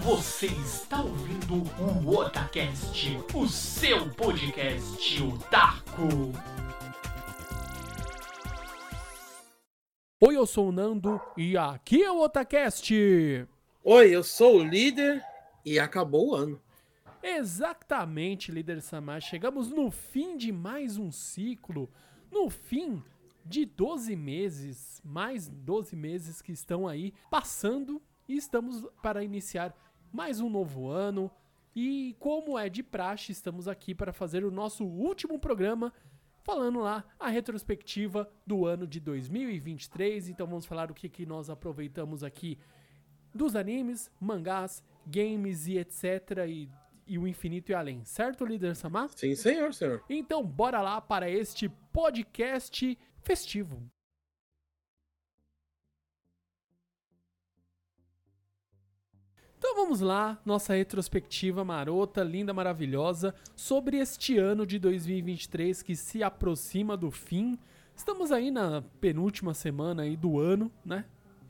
Você está ouvindo o Otacast, o seu podcast otaku. Oi, eu sou o Nando e aqui é o Otacast. Oi, eu sou o líder e acabou o ano. Exatamente, líder Samar. Chegamos no fim de mais um ciclo, no fim de 12 meses, mais 12 meses que estão aí passando e estamos para iniciar mais um novo ano. E como é de praxe, estamos aqui para fazer o nosso último programa falando lá a retrospectiva do ano de 2023. Então vamos falar o que, que nós aproveitamos aqui dos animes, mangás, games e etc. E, e o infinito e além, certo, líder Samar? Sim, senhor, senhor. Então bora lá para este podcast festivo. Então vamos lá, nossa retrospectiva marota, linda, maravilhosa, sobre este ano de 2023 que se aproxima do fim. Estamos aí na penúltima semana aí do ano, né?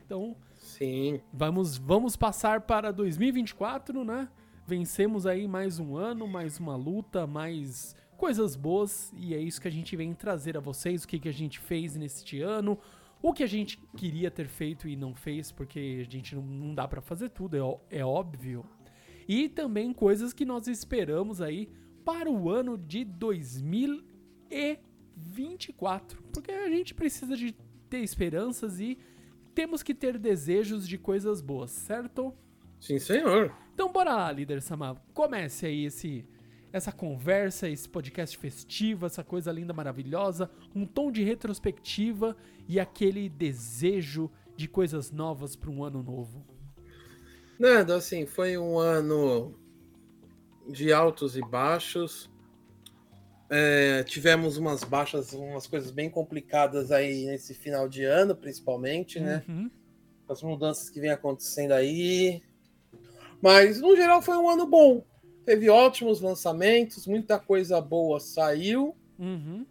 Então, Sim. vamos, vamos passar para 2024, né? Vencemos aí mais um ano, mais uma luta, mais coisas boas e é isso que a gente vem trazer a vocês, o que, que a gente fez neste ano, o que a gente queria ter feito e não fez, porque a gente não, não dá para fazer tudo, é, é óbvio. E também coisas que nós esperamos aí para o ano de 2024, porque a gente precisa de ter esperanças e temos que ter desejos de coisas boas, certo? Sim, senhor. Então bora lá, líder Samar. Comece aí esse, essa conversa, esse podcast festivo, essa coisa linda, maravilhosa, um tom de retrospectiva e aquele desejo de coisas novas para um ano novo. Nada, assim, foi um ano de altos e baixos. É, tivemos umas baixas, umas coisas bem complicadas aí nesse final de ano, principalmente, né? Uhum. As mudanças que vem acontecendo aí. Mas, no geral, foi um ano bom. Teve ótimos lançamentos, muita coisa boa saiu. Uhum.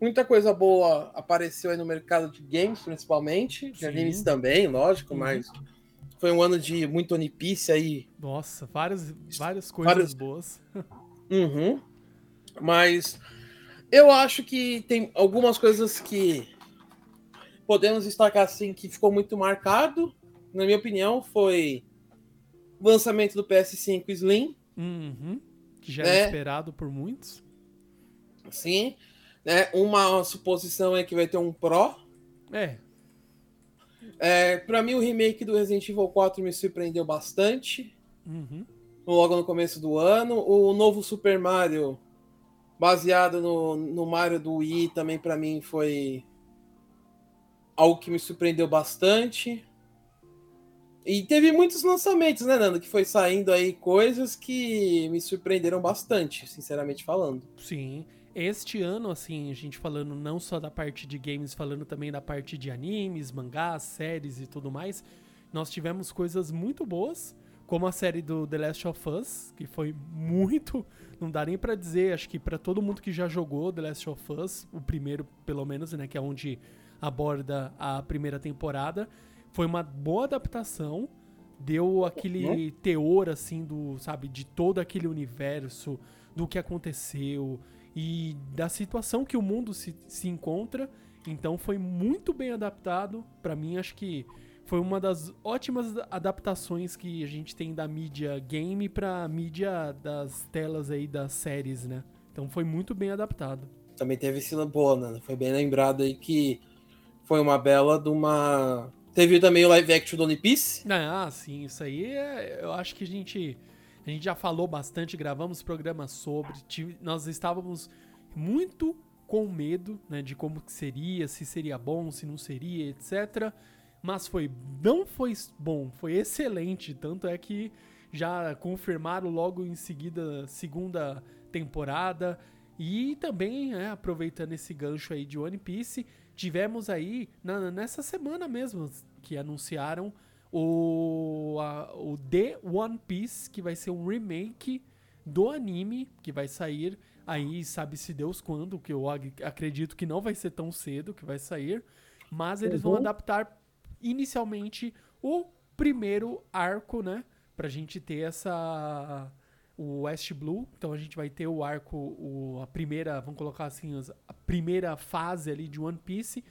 Muita coisa boa apareceu aí no mercado de games, principalmente. De Sim. animes também, lógico, Uhum. mas foi um ano de muito One Piece aí. Nossa, várias, várias coisas Vários- boas. Uhum. Mas eu acho que tem algumas coisas que podemos destacar assim que ficou muito marcado. Na minha opinião, foi o lançamento do PS5 Slim. Uhum. Que já É. era esperado por muitos. Sim. Né? Uma suposição é que vai ter um Pro. É, É, para mim, o remake do Resident Evil 4 me surpreendeu bastante. uhum. logo no começo do ano. O novo Super Mario, baseado no, no Mario do Wii, também para mim foi algo que me surpreendeu bastante. E teve muitos lançamentos, né, Nando? Que foi saindo aí coisas que me surpreenderam bastante, sinceramente falando. Sim. Este ano, assim, a gente falando não só da parte de games, falando também da parte de animes, mangás, séries e tudo mais, nós tivemos coisas muito boas, como a série do The Last of Us, que foi muito, não dá nem pra dizer, acho que pra todo mundo que já jogou The Last of Us, o primeiro pelo menos, né, que é onde aborda a primeira temporada, foi uma boa adaptação, deu aquele teor assim do, sabe, de todo aquele universo, do que aconteceu e da situação que o mundo se, se encontra. Então foi muito bem adaptado. Pra mim, acho que foi uma das ótimas adaptações que a gente tem da mídia game pra mídia das telas aí das séries, né? Então foi muito bem adaptado. Também teve esse boa, Nando. Foi bem lembrado aí que foi uma bela de uma. Teve também o live action do One Piece. Ah, sim, isso aí é, eu acho que a gente a gente já falou bastante, gravamos programas sobre, tive- nós estávamos muito com medo, né, de como que seria, se seria bom, se não seria, etc. Mas foi não foi bom, foi excelente, tanto é que já confirmaram logo em seguida segunda temporada e também, né, aproveitando esse gancho aí de One Piece, tivemos aí na- nessa semana mesmo que anunciaram o, a- o The One Piece, que vai ser um remake do anime, que vai sair aí, sabe-se Deus quando, que eu acredito que não vai ser tão cedo que vai sair, mas eles vão Uhum. adaptar inicialmente o primeiro arco, né? pra gente ter essa o West Blue, então a gente vai ter o arco, o, a primeira, vamos colocar assim, a primeira fase ali de One Piece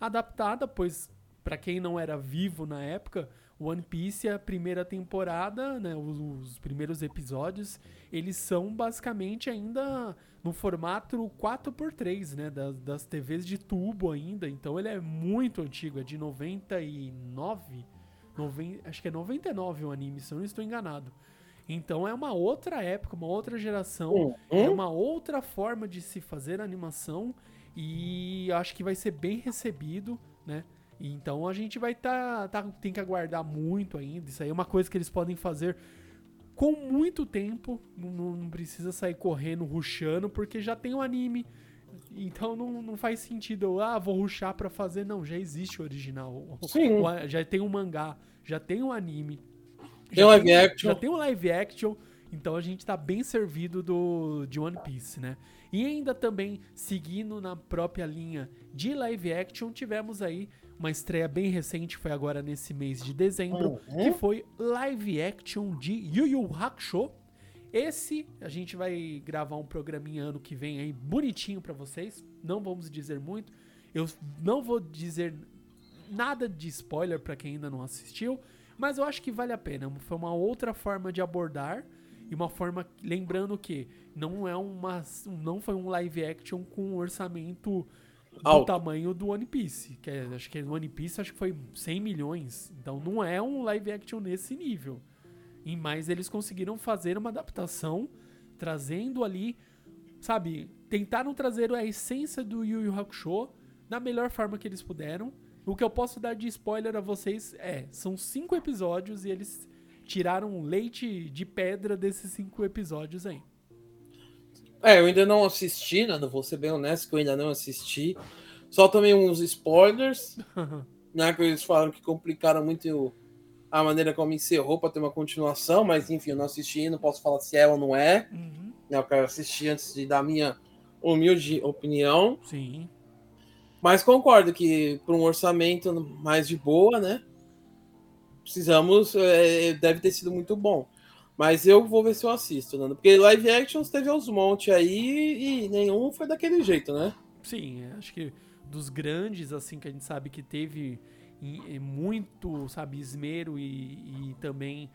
adaptada, pois para quem não era vivo na época, One Piece, a primeira temporada, né, os, os, primeiros episódios, eles são basicamente ainda no formato 4x3, né, das, das TVs de tubo ainda, então ele é muito antigo, é de 99, 90, acho que é 99 o anime, se eu não estou enganado. Então é uma outra época, uma outra geração, uhum. é uma outra forma de se fazer animação e acho que vai ser bem recebido, né? Então a gente vai tá, tá tem que aguardar muito ainda. Isso aí é uma coisa que eles podem fazer com muito tempo, não, não precisa sair correndo, ruxando, porque já tem o anime. Então não, não faz sentido, ah, vou ruxar para fazer. Não, já existe o original. Sim. Já tem o mangá, já tem o anime. Tem o live action. Já tem o live action. Então a gente tá bem servido do, de One Piece, né? E ainda também, seguindo na própria linha de live action, tivemos aí uma estreia bem recente, foi agora nesse mês de dezembro, uhum. que foi live action de Yu Yu Hakusho. Esse a gente vai gravar um programinha ano que vem aí bonitinho para vocês. Não vamos dizer muito. Eu não vou dizer nada de spoiler para quem ainda não assistiu. Mas eu acho que vale a pena. Foi uma outra forma de abordar e uma forma lembrando que não é uma não foi um live action com um orçamento do tamanho do One Piece, que é, acho que no One Piece acho que foi 100 milhões. Então não é um live action nesse nível. E mais eles conseguiram fazer uma adaptação trazendo ali, sabe, tentaram trazer a essência do Yu Yu Hakusho da melhor forma que eles puderam o que eu posso dar de spoiler a vocês é: são cinco episódios e eles tiraram leite de pedra desses cinco episódios aí. É, eu ainda não assisti, né? Vou ser bem honesto que eu ainda não assisti. Só também uns spoilers, né? Que eles falaram que complicaram muito a maneira como encerrou para ter uma continuação, mas enfim, eu não assisti, não posso falar se é ou não é. Uhum. Eu quero assistir antes de dar minha humilde opinião. Sim. Mas concordo que para um orçamento mais de boa, né? Precisamos. É, deve ter sido muito bom. Mas eu vou ver se eu assisto, né? Porque live actions teve uns monte aí e nenhum foi daquele jeito, né? Sim, é, acho que dos grandes, assim, que a gente sabe que teve muito, sabe, esmero e, e também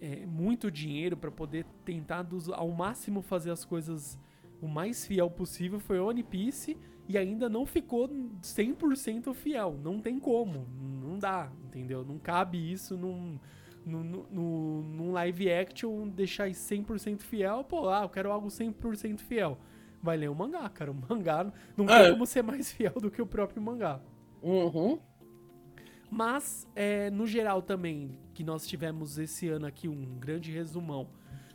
é, muito dinheiro para poder tentar dos, ao máximo fazer as coisas o mais fiel possível foi One Piece e ainda não ficou 100% fiel. Não tem como. Não dá, entendeu? Não cabe isso num, num, num, num live action deixar 100% fiel. Pô, ah, eu quero algo 100% fiel. Vai ler o mangá, cara. O mangá não é. tem como ser mais fiel do que o próprio mangá. Uhum. Mas, é, no geral também, que nós tivemos esse ano aqui um grande resumão.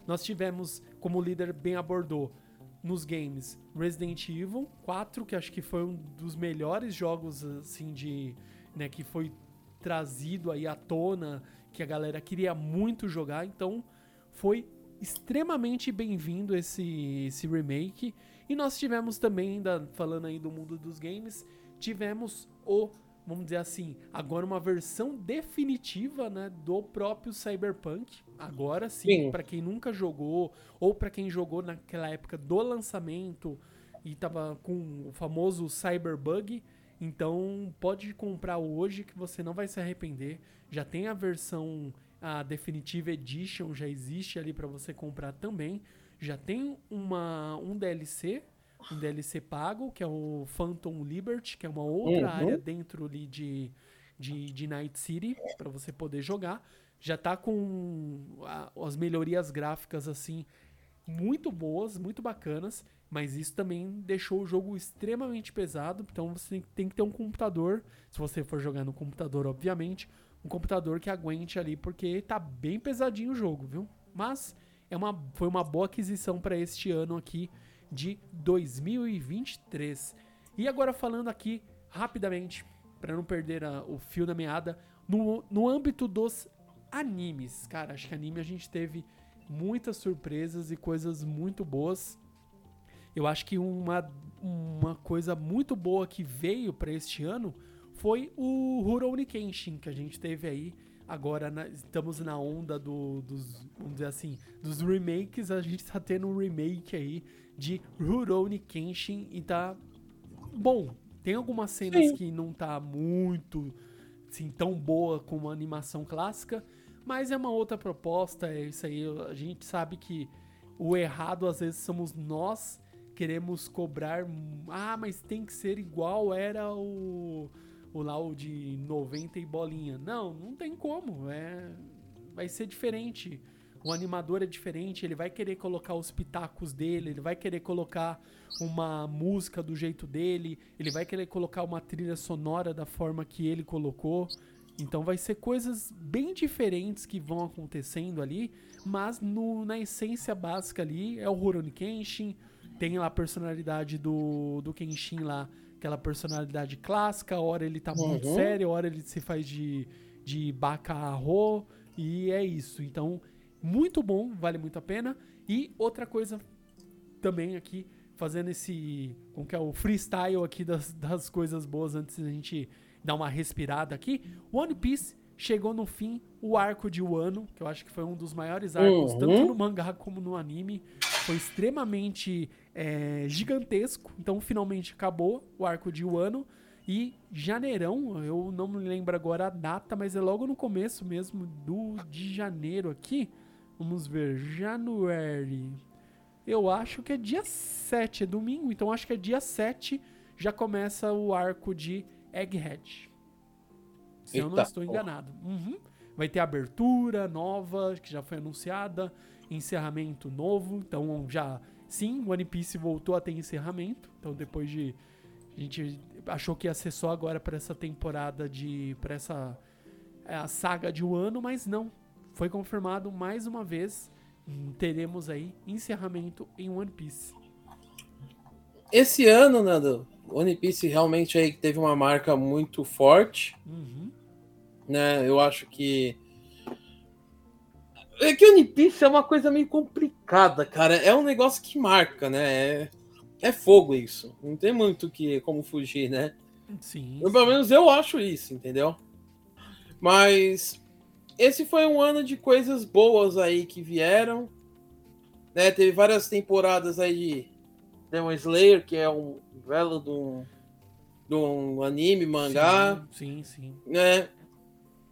Nós tivemos, como o líder bem abordou, nos games Resident Evil 4, que acho que foi um dos melhores jogos assim de, né, que foi trazido aí à tona, que a galera queria muito jogar, então foi extremamente bem-vindo esse esse remake. E nós tivemos também, ainda falando aí do mundo dos games, tivemos o vamos dizer assim, agora uma versão definitiva, né, do próprio Cyberpunk. Agora sim, sim. para quem nunca jogou ou para quem jogou naquela época do lançamento e tava com o famoso Cyberbug, então pode comprar hoje que você não vai se arrepender. Já tem a versão a Definitive Edition, já existe ali para você comprar também. Já tem uma um DLC um DLC pago, que é o Phantom Liberty, que é uma outra uhum. área dentro ali de, de, de Night City, para você poder jogar. Já tá com a, as melhorias gráficas, assim, muito boas, muito bacanas, mas isso também deixou o jogo extremamente pesado, então você tem que ter um computador, se você for jogar no computador, obviamente, um computador que aguente ali, porque tá bem pesadinho o jogo, viu? Mas é uma, foi uma boa aquisição para este ano aqui, de 2023. E agora falando aqui rapidamente, para não perder a, o fio da meada, no, no âmbito dos animes. Cara, acho que anime a gente teve muitas surpresas e coisas muito boas. Eu acho que uma, uma coisa muito boa que veio para este ano foi o Rurouni Kenshin, que a gente teve aí agora na- estamos na onda do- dos, vamos dizer assim, dos remakes, a gente tá tendo um remake aí de Rurouni Kenshin e tá bom. Tem algumas cenas Sim. que não tá muito assim, tão boa como a animação clássica, mas é uma outra proposta, é isso aí. A gente sabe que o errado às vezes somos nós, queremos cobrar, ah, mas tem que ser igual era o o lá o de 90 e bolinha. Não, não tem como, é vai ser diferente. O animador é diferente, ele vai querer colocar os pitacos dele, ele vai querer colocar uma música do jeito dele, ele vai querer colocar uma trilha sonora da forma que ele colocou. Então vai ser coisas bem diferentes que vão acontecendo ali, mas no- na essência básica ali é o Rurouni Kenshin, tem lá a personalidade do, do Kenshin lá, aquela personalidade clássica, a hora ele tá muito Uhum. sério, a hora ele se faz de, de bacarro, e é isso. Então, muito bom, vale muito a pena. E outra coisa também aqui, fazendo esse, como que é, o freestyle aqui das, das coisas boas antes da gente dar uma respirada aqui. One Piece chegou no fim, o arco de Wano, que eu acho que foi um dos maiores arcos, Uhum. tanto no mangá como no anime. Foi extremamente é, gigantesco. Então, finalmente acabou o arco de Wano. E janeirão, eu não me lembro agora a data, mas é logo no começo mesmo do de janeiro aqui. Vamos ver, January. Eu acho que é dia 7, é domingo, então acho que é dia 7 já começa o arco de Egghead. Se eu não Eita estou enganado. Uhum. Vai ter abertura nova, que já foi anunciada, encerramento novo, então já sim, One Piece voltou a ter encerramento. Então depois de a gente achou que ia ser só agora para essa temporada de para essa é, a saga de um ano, mas não. Foi confirmado mais uma vez. Teremos aí encerramento em One Piece. Esse ano, Nando, One Piece realmente aí teve uma marca muito forte, Uhum. né? Eu acho que. É que One Piece é uma coisa meio complicada, cara. É um negócio que marca, né? É, é fogo isso. Não tem muito que como fugir, né? Sim. Eu, pelo menos eu acho isso, entendeu? Mas esse foi um ano de coisas boas aí que vieram. Né? Teve várias temporadas aí de Demon Slayer, que é um belo de um, de um anime, mangá. Sim, sim. sim. Né?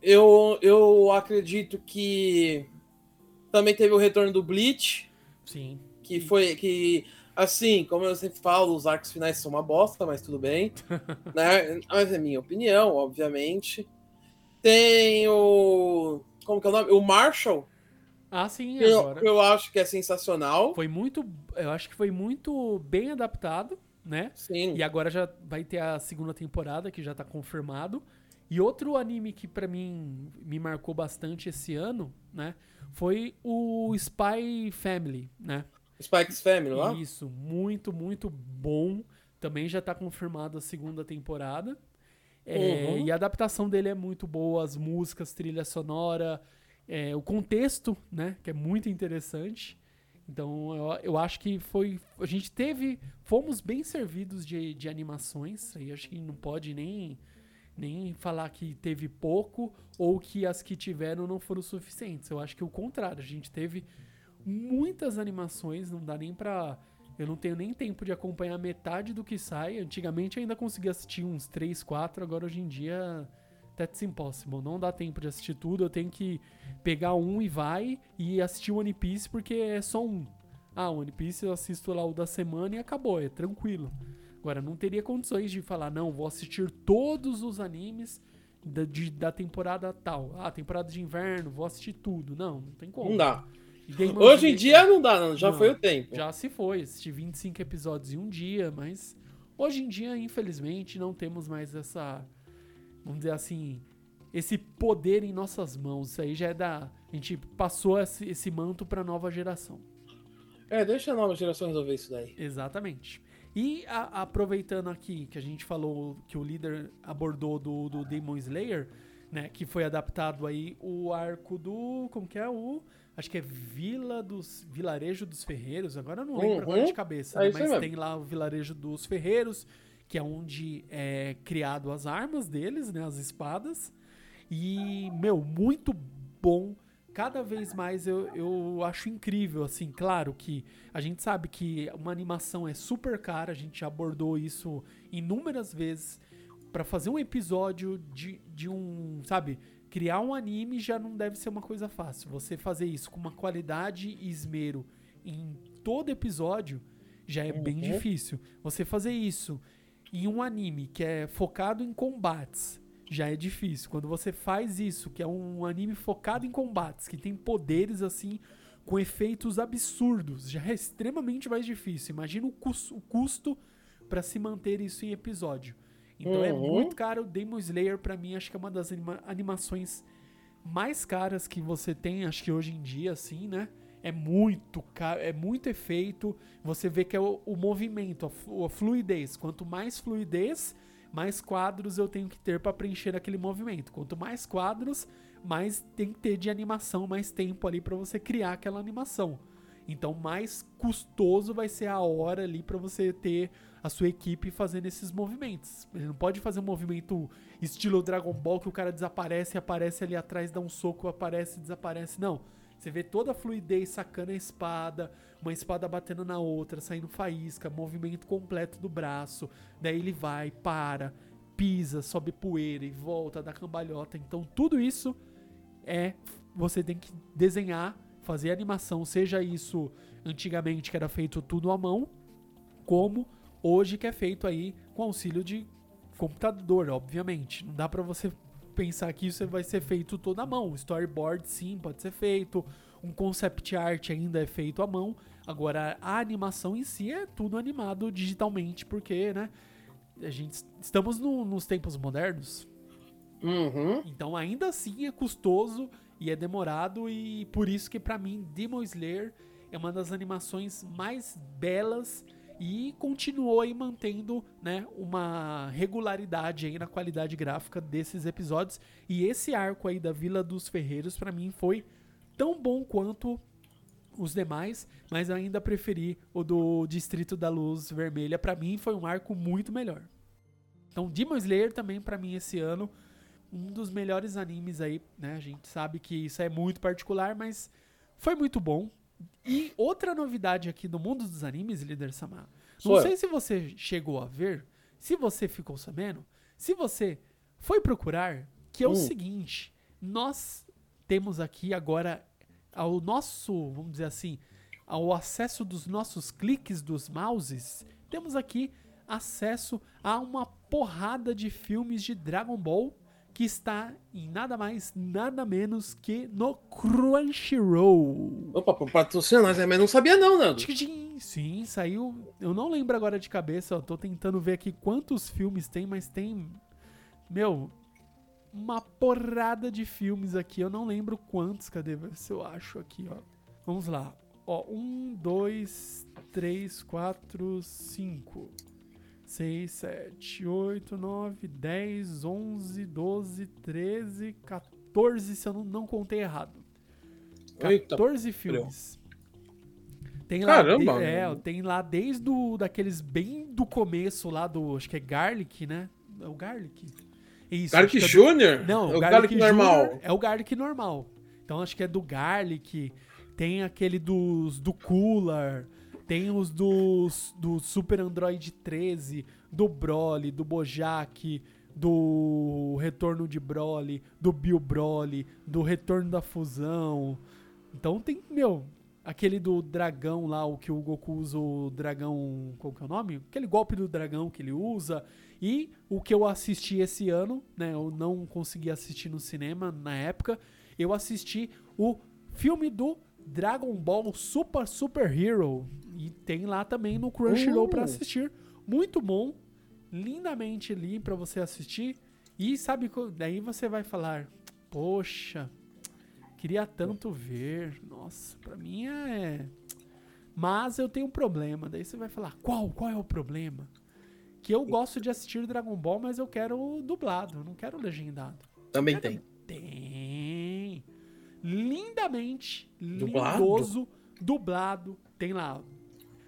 Eu, eu acredito que também teve o retorno do Bleach, Sim. que foi que assim, como eu sempre falo, os arcos finais são uma bosta, mas tudo bem, né? Mas é minha opinião, obviamente. Tem o como que é o nome? O Marshall, Ah, sim, eu, agora. eu acho que é sensacional. Foi muito. Eu acho que foi muito bem adaptado, né? Sim. E agora já vai ter a segunda temporada, que já tá confirmado. E outro anime que pra mim me marcou bastante esse ano, né? Foi o Spy Family, né? Spikes Family lá? Isso, muito, muito bom. Também já tá confirmado a segunda temporada. É, Uhum. E a adaptação dele é muito boa, as músicas, trilha sonora, é, o contexto, né? Que é muito interessante. Então eu, eu acho que foi. A gente teve. Fomos bem servidos de, de animações. Aí acho que não pode nem, nem falar que teve pouco ou que as que tiveram não foram suficientes. Eu acho que o contrário. A gente teve muitas animações, não dá nem pra. Eu não tenho nem tempo de acompanhar metade do que sai. Antigamente ainda conseguia assistir uns 3, 4, agora hoje em dia that's impossible. Não dá tempo de assistir tudo, eu tenho que pegar um e vai e assistir One Piece porque é só um. Ah, One Piece eu assisto lá o da semana e acabou, é tranquilo. Agora, não teria condições de falar, não, vou assistir todos os animes da, de- da temporada tal. Ah, temporada de inverno, vou assistir tudo. Não, não tem como. Não dá. E Demon Hoje em dia não dá, não. Já Não, foi o tempo. já se foi, assisti 25 episódios em um dia, mas hoje em dia, infelizmente, não temos mais essa, vamos dizer assim, esse poder em nossas mãos. Isso aí já é da. A gente passou esse, esse manto pra nova geração. É, deixa a nova geração resolver isso daí. Exatamente. E a- aproveitando aqui que a gente falou que o líder abordou do, do Demon Slayer, né? Que foi adaptado aí o arco do. Como que é? O. Acho que é Vila dos. Vilarejo dos Ferreiros. Agora eu não lembro Uhum. agora de cabeça, É né, aí mas tem lá o Vilarejo dos Ferreiros, que é onde é criado as armas deles, né? As espadas. E, meu, muito bom. Cada vez mais eu, eu acho incrível, assim, claro que a gente sabe que uma animação é super cara, a gente já abordou isso inúmeras vezes. Para fazer um episódio de, de um, sabe, criar um anime já não deve ser uma coisa fácil. Você fazer isso com uma qualidade e esmero em todo episódio já é uhum. bem difícil. Você fazer isso em um anime que é focado em combates já é difícil. Quando você faz isso, que é um anime focado em combates, que tem poderes assim com efeitos absurdos, já é extremamente mais difícil. Imagina o, o custo para se manter isso em episódio. Então é uhum. é muito caro. Demon Slayer para mim acho que é uma das anima animações mais caras que você tem, acho que hoje em dia, assim, né? É muito caro, é muito efeito. Você vê que é o, o movimento, a, a fluidez. Quanto mais fluidez, mais quadros eu tenho que ter para preencher aquele movimento. Quanto mais quadros, mais tem que ter de animação, mais tempo ali para você criar aquela animação. Então, mais custoso vai ser a hora ali para você ter a sua equipe fazendo esses movimentos. Ele não pode fazer um movimento estilo Dragon Ball que o cara desaparece, aparece ali atrás, dá um soco, aparece, desaparece. Não. Você vê toda a fluidez sacando a espada, uma espada batendo na outra, saindo faísca, movimento completo do braço. Daí ele vai, para, pisa, sobe poeira e volta, dá cambalhota. Então tudo isso é você tem que desenhar, fazer animação, seja isso antigamente que era feito tudo à mão, como hoje que é feito aí com auxílio de computador, obviamente. Não dá para você pensar que isso vai ser feito toda à mão. Storyboard, sim, pode ser feito. Um concept art ainda é feito à mão. Agora, a animação em si é tudo animado digitalmente, porque, né? A gente estamos no, nos tempos modernos. Uhum. Então, ainda assim é custoso e é demorado. E por isso que, para mim, Demon Slayer é uma das animações mais belas e continuou aí mantendo né, uma regularidade aí na qualidade gráfica desses episódios. E esse arco aí da Vila dos Ferreiros, para mim, foi tão bom quanto os demais, mas ainda preferi o do Distrito da Luz Vermelha. Para mim, foi um arco muito melhor. Então, Demon Slayer também, para mim, esse ano, um dos melhores animes aí, né? A gente sabe que isso é muito particular, mas foi muito bom. E outra novidade aqui do mundo dos animes, Líder Samar. Não sei se você chegou a ver, se você ficou sabendo, se você foi procurar, que é o hum. seguinte: nós temos aqui agora ao nosso, vamos dizer assim, ao acesso dos nossos cliques dos mouses, temos aqui acesso a uma porrada de filmes de Dragon Ball que está em nada mais, nada menos que no Crunchyroll. Opa, patrocina nós, mas não sabia não, Nando. Sim, saiu. Eu não lembro agora de cabeça, eu tô tentando ver aqui quantos filmes tem, mas tem. Meu, uma porrada de filmes aqui. Eu não lembro quantos, cadê? Se eu acho aqui, ó. Vamos lá. Ó, um, dois, três, quatro, cinco. 6, 7, 8, 9, 10, 11, 12, 13, 14, se eu não, não contei errado. 14 Eita, filmes. Tem lá, Caramba! De, é, tem lá desde o, daqueles bem do começo lá do, acho que é Garlic, né? É o Garlic. Isso, Garlic é Júnior? Não, é o Garlic, Garlic normal. É o Garlic normal. Então acho que é do Garlic, tem aquele dos do Cooler, tem os dos, do Super Android 13, do Broly, do Bojack, do Retorno de Broly, do Bill Broly, do Retorno da Fusão. Então tem, meu, aquele do dragão lá, o que o Goku usa o dragão, qual que é o nome? Aquele golpe do dragão que ele usa. E o que eu assisti esse ano, né, eu não consegui assistir no cinema na época, eu assisti o filme do Dragon Ball Super Super Hero, e tem lá também no Crunchyroll uh. para assistir. Muito bom, lindamente ali para você assistir. E sabe, daí você vai falar: "Poxa, queria tanto ver. Nossa, para mim é mas eu tenho um problema". Daí você vai falar: "Qual? Qual é o problema?" Que eu gosto de assistir Dragon Ball, mas eu quero dublado, não quero legendado. Também tem. Tem. Lindamente, dublado? lindoso, dublado. Tem lá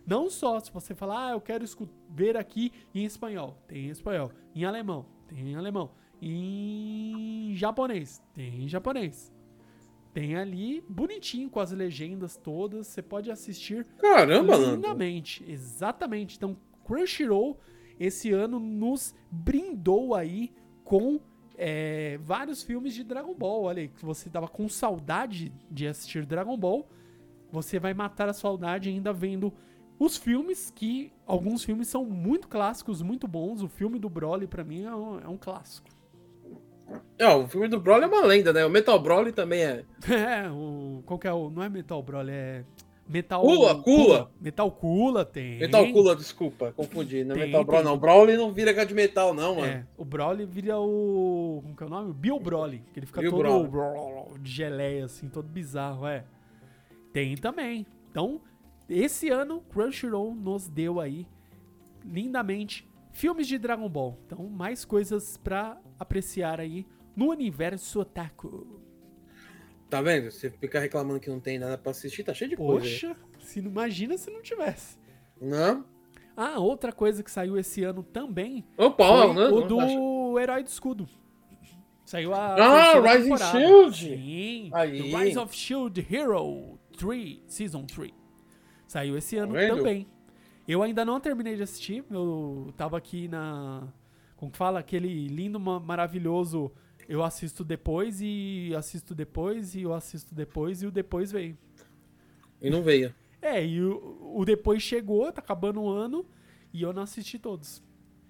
não só se você falar, ah, eu quero ver aqui em espanhol, tem em espanhol. Em alemão, tem em alemão. em japonês. Tem em japonês. Tem ali bonitinho com as legendas todas. Você pode assistir Caramba, lindamente. Exatamente. Então, Crunchyroll esse ano nos brindou aí com é, vários filmes de Dragon Ball. Olha aí, você tava com saudade de assistir Dragon Ball. Você vai matar a saudade ainda vendo os filmes, que alguns filmes são muito clássicos, muito bons. O filme do Broly, pra mim, é um, é um clássico. É, o filme do Broly é uma lenda, né? O Metal Broly também é. É, o. Qual que é o. Não é Metal Broly, é. Metal. Cula, Cula. Metal Cula tem. Metal Cula, desculpa, confundi. Não é Metal Broly, tem. não. Broly não vira de metal, não, mano. É, o Broly vira o. Como que é o nome? O Bill Broly. Que ele fica Bill todo de geleia, assim, todo bizarro, é. Tem também. Então, esse ano, Crunchyroll nos deu aí, lindamente, filmes de Dragon Ball. Então, mais coisas pra apreciar aí no universo otaku. Tá vendo? Você fica reclamando que não tem nada pra assistir, tá cheio de coisa. aí. Poxa, se não imagina se não tivesse. Não? Ah, outra coisa que saiu esse ano também Opa, foi né? o do Herói do Escudo. Saiu a Ah, Rising. Shield! Sim, Aí. The Rise of Shield Hero 3, Season 3. Saiu esse ano vendo? também. Eu ainda não terminei de assistir, eu tava aqui na... Como que fala? Aquele lindo, ma- maravilhoso... Eu assisto depois e assisto depois e eu assisto depois e o depois veio. E não veio. É, e o, o depois chegou, tá acabando o ano, e eu não assisti todos.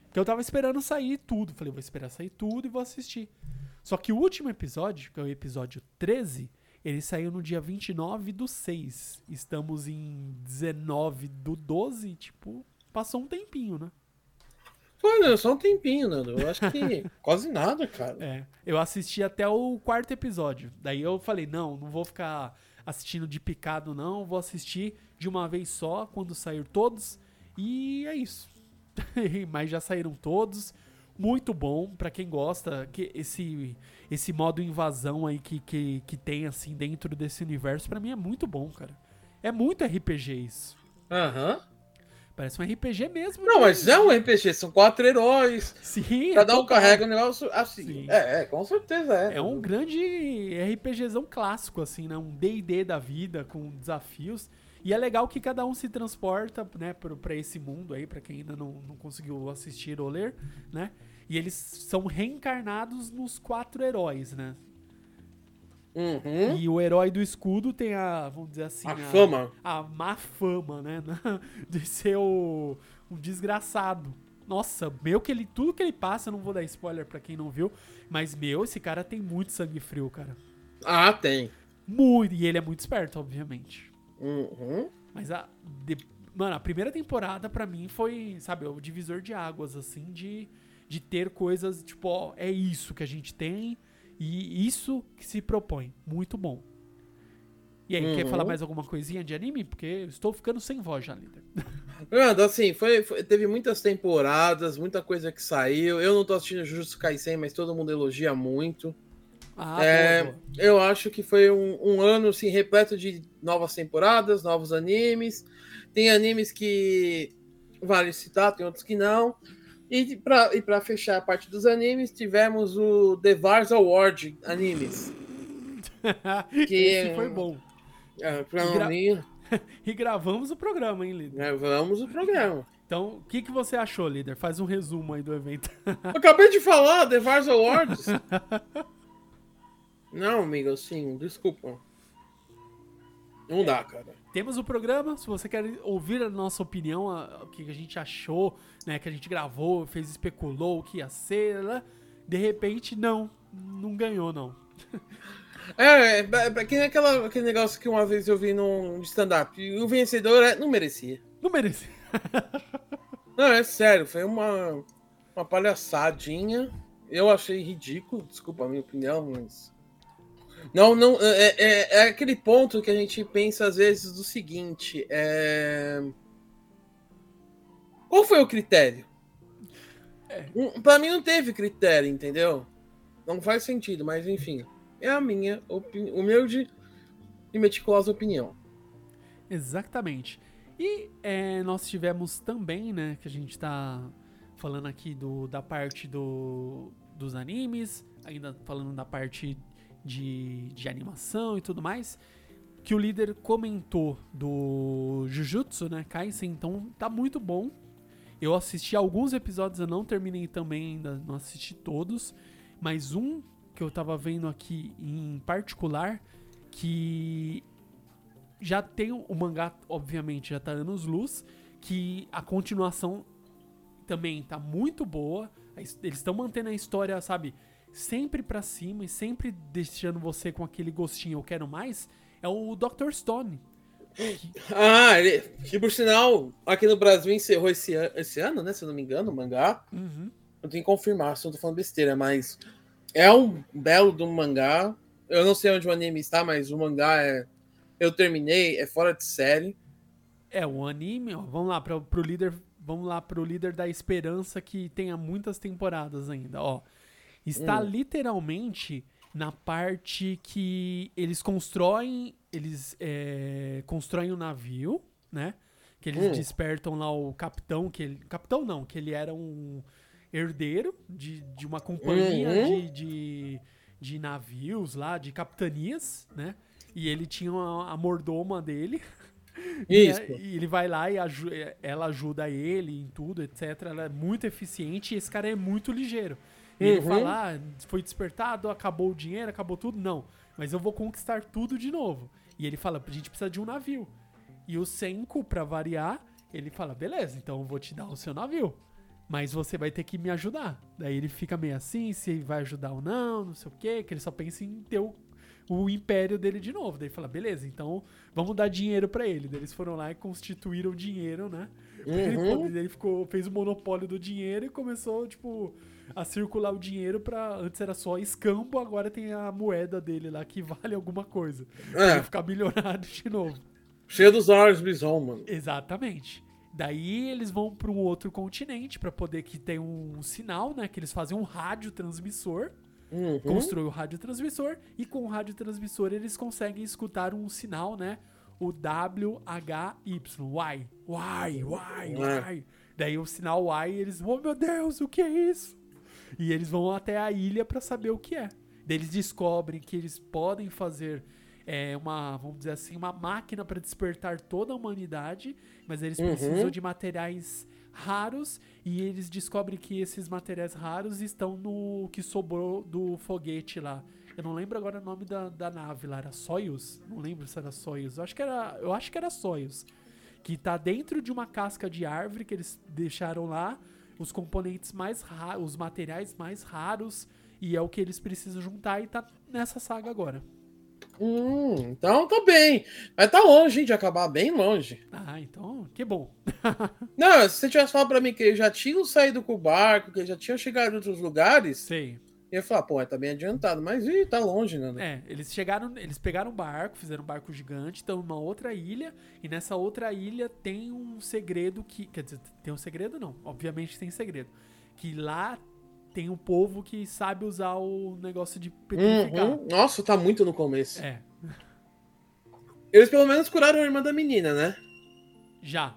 Porque eu tava esperando sair tudo. Falei, vou esperar sair tudo e vou assistir. Só que o último episódio, que é o episódio 13, ele saiu no dia 29 do 6. Estamos em 19 do 12, tipo, passou um tempinho, né? Olha, só um tempinho, Nando. Eu acho que quase nada, cara. É. Eu assisti até o quarto episódio. Daí eu falei, não, não vou ficar assistindo de picado, não. Vou assistir de uma vez só, quando sair todos. E é isso. Mas já saíram todos. Muito bom pra quem gosta. Que esse, esse modo invasão aí que, que, que tem, assim, dentro desse universo, pra mim é muito bom, cara. É muito RPG isso. Aham. Parece um RPG mesmo. Não, né? mas é um RPG, são quatro heróis. Sim, Cada um carrega um negócio assim. Sim. É, é, com certeza é. É um grande RPGzão clássico, assim, né? Um D&D da vida, com desafios. E é legal que cada um se transporta, né, pra esse mundo aí, pra quem ainda não, não conseguiu assistir ou ler, né? E eles são reencarnados nos quatro heróis, né? Uhum. E o herói do escudo tem a, vamos dizer assim... A fama. A má fama, né? De ser o, um desgraçado. Nossa, meu que ele... Tudo que ele passa, eu não vou dar spoiler pra quem não viu, mas, meu, esse cara tem muito sangue frio, cara. Ah, tem. Muito. E ele é muito esperto, obviamente. Uhum. Mas a. de- mano, a primeira temporada pra mim foi, sabe, o divisor de águas, assim, de, de ter coisas, tipo, ó, é isso que a gente tem e isso que se propõe. Muito bom. E aí, quer Uhum. falar mais alguma coisinha de anime? Porque estou ficando sem voz já, líder. Mano, assim, foi, foi- teve muitas temporadas, muita coisa que saiu. Eu não tô assistindo Jujutsu Kaisen, mas todo mundo elogia muito. Ah, É, boa, boa. Eu acho que foi um, um ano assim, repleto de novas temporadas, novos animes. Tem animes que vale citar, tem outros que não. E pra, e pra fechar a parte dos animes, tivemos o The Vars Award Animes. que- Esse foi bom. É, pra Gra- mim, E gravamos o programa, hein, líder? né, vamos o programa. Então, o que, que você achou, líder? Faz um resumo aí do evento. Eu acabei de falar, The Vars Awards. Não, amigo, assim, desculpa. Não dá, cara. Temos o programa, se você quer ouvir a nossa opinião, a- o que a gente achou, né, que a gente gravou, fez, especulou o que ia ser, né? de repente, não, não ganhou, não. É, é, é que nem aquela, aquele negócio que uma vez eu vi num stand-up. E o vencedor é, não merecia. Não merecia. Não, é sério, foi uma, uma palhaçadinha. Eu achei ridículo, desculpa a minha opinião, mas. Não, não. É, é, é aquele ponto que a gente pensa às vezes do seguinte: é... Qual foi o critério? Um, Pra mim não teve critério, entendeu? Não faz sentido, mas enfim. É a minha humilde e meticulosa opinião. Exatamente. E é, nós tivemos também, né, que a gente tá falando aqui do, da parte do dos animes, ainda falando da parte de, de animação e tudo mais, que o líder comentou do Jujutsu, né, Kaisen, então tá muito bom. Eu assisti alguns episódios, eu não terminei também ainda, não assisti todos, mas um que eu tava vendo aqui em particular, que já tem o mangá, obviamente, já tá anos luz, que a continuação também tá muito boa. Eles estão mantendo a história, sabe, sempre pra cima e sempre deixando você com aquele gostinho, eu quero mais. É o Dr. Stone. Ah, ele, que por sinal, aqui no Brasil encerrou esse, an esse ano, né? Se eu não me engano, o mangá. Uhum. Eu tenho que confirmar se eu tô falando besteira, mas é um belo do mangá. Eu não sei onde o anime está, mas o mangá é. Eu terminei, é fora de série. É, o anime, ó, vamos lá pra, pro líder. Vamos lá pro líder da esperança que tenha muitas temporadas ainda, ó. Está Hum. literalmente na parte que eles constroem. Eles é, constroem o navio, né? Que eles Hum. despertam lá o capitão, que ele. Capitão não, que ele era um herdeiro de, de uma companhia Uhum. de, de, de navios lá, de capitanias, né? E ele tinha a, a mordoma dele. Isso. E, e ele vai lá e aju- ela ajuda ele em tudo, etc. Ela é muito eficiente e esse cara é muito ligeiro. E Ele Uhum. fala, ah, foi despertado, acabou o dinheiro, acabou tudo. Não, mas eu vou conquistar tudo de novo. E ele fala, a gente precisa de um navio. E o Senko, pra variar, ele fala, beleza, então eu vou te dar o seu navio. Mas você vai ter que me ajudar. Daí ele fica meio assim, se vai ajudar ou não, não sei o quê, que ele só pensa em ter o, o império dele de novo. Daí ele fala, beleza, então vamos dar dinheiro pra ele. Daí eles foram lá e constituíram o dinheiro, né? Ele, Uhum. poder- ele ficou, fez o monopólio do dinheiro e começou, tipo, a circular o dinheiro pra. Antes era só escambo, agora tem a moeda dele lá que vale alguma coisa. É, ele ficar milionário de novo. cheio dos olhos bison, mano. Exatamente. Daí eles vão para um outro continente pra poder que tem um sinal, né? Que eles fazem um rádio transmissor, Uhum. constroem o rádio transmissor e com o rádio transmissor eles conseguem escutar um sinal, né? O WHY, Y, Y, Y, Y. Daí o sinal Y, eles, oh meu Deus, o que é isso? E eles vão até a ilha pra saber o que é. Daí eles descobrem que eles podem fazer é, uma, vamos dizer assim, uma máquina para despertar toda a humanidade, mas eles Uhum. precisam de materiais raros e eles descobrem que esses materiais raros estão no que sobrou do foguete lá. Eu não lembro agora o nome da, da nave lá, era Soyuz? Não lembro se era Soyuz. Eu acho que era, eu acho que era Soyuz. Que tá dentro de uma casca de árvore que eles deixaram lá os componentes mais raros, os materiais mais raros e é o que eles precisam juntar e tá nessa saga agora. Hum, então tá bem. Mas tá longe, hein, de acabar bem longe. Ah, então, que bom. Não, se você tivesse falado pra mim que eles já tinham saído com o barco, que já tinham chegado em outros lugares, Sei. Eu ia falar, pô, tá bem adiantado. Mas ih, tá longe, né? É, eles chegaram, eles pegaram um barco, fizeram um barco gigante, estão numa outra ilha, e nessa outra ilha tem um segredo que. Quer dizer, tem um segredo não, obviamente tem segredo. Que lá tem um povo que sabe usar o negócio de petrificar. Uhum. Nossa, tá muito no começo. É, Eles pelo menos curaram a irmã da menina, né? já.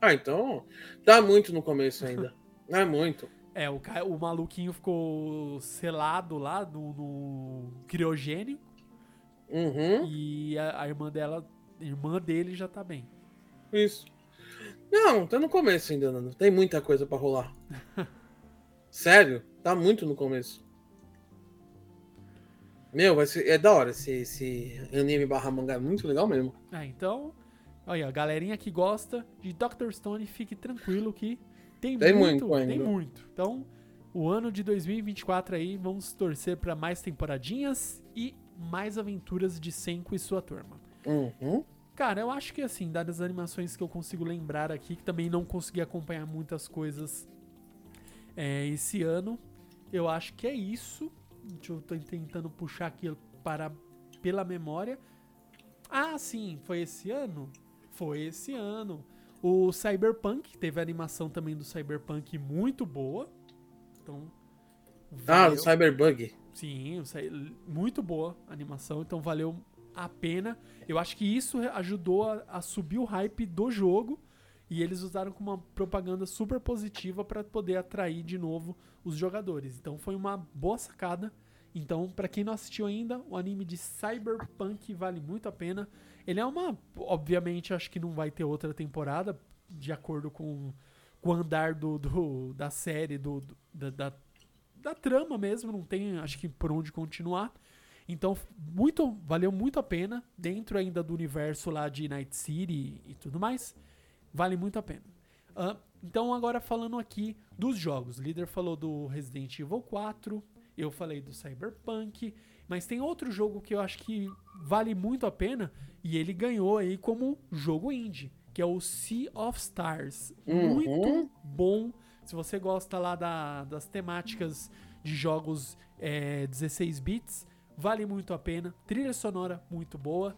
Ah, então tá muito no começo ainda. Não é muito. É, o, o maluquinho ficou selado lá no, no criogênio Uhum. e a, a irmã dela, irmã dele já tá bem. Isso. Não, tá no começo ainda, Nando. Tem muita coisa pra rolar. Sério, tá muito no começo. Meu, vai ser, é da hora esse, esse anime barra mangá, é muito legal mesmo. Ah, então, olha, a galerinha que gosta de Dr. Stone, fique tranquilo que tem, Tem muito, muito tem muito. Então, o ano de 2024 aí, vamos torcer pra mais temporadinhas e mais aventuras de Senko e sua turma. Uhum. Cara, eu acho que assim, dadas as animações que eu consigo lembrar aqui, que também não consegui acompanhar muitas coisas é, esse ano, eu acho que é isso. Deixa eu tô tentando puxar aqui para pela memória. Ah, sim, foi esse ano? Foi esse ano. O Cyberpunk, teve a animação também do Cyberpunk muito boa. Então. Ah, do Cyberbug. Sim, o muito boa a animação, então valeu a pena. Eu acho que isso ajudou a, a subir o hype do jogo e eles usaram como uma propaganda super positiva para poder atrair de novo os jogadores. Então foi uma boa sacada. Então, para quem não assistiu ainda, o anime de Cyberpunk vale muito a pena. Ele é uma, obviamente, acho que não vai ter outra temporada de acordo com, com o andar do, do da série, do, do da, da, da trama mesmo, não tem, acho que por onde continuar. Então, muito, valeu muito a pena, dentro ainda do universo lá de Night City e tudo mais. Vale muito a pena. Uh, então, agora falando aqui dos jogos. O líder falou do Resident Evil 4, eu falei do Cyberpunk, mas tem outro jogo que eu acho que vale muito a pena e ele ganhou aí como jogo indie, que é o Sea of Stars. Uhum. Muito bom. Se você gosta lá da, das temáticas de jogos é, 16 bits, vale muito a pena. Trilha sonora muito boa.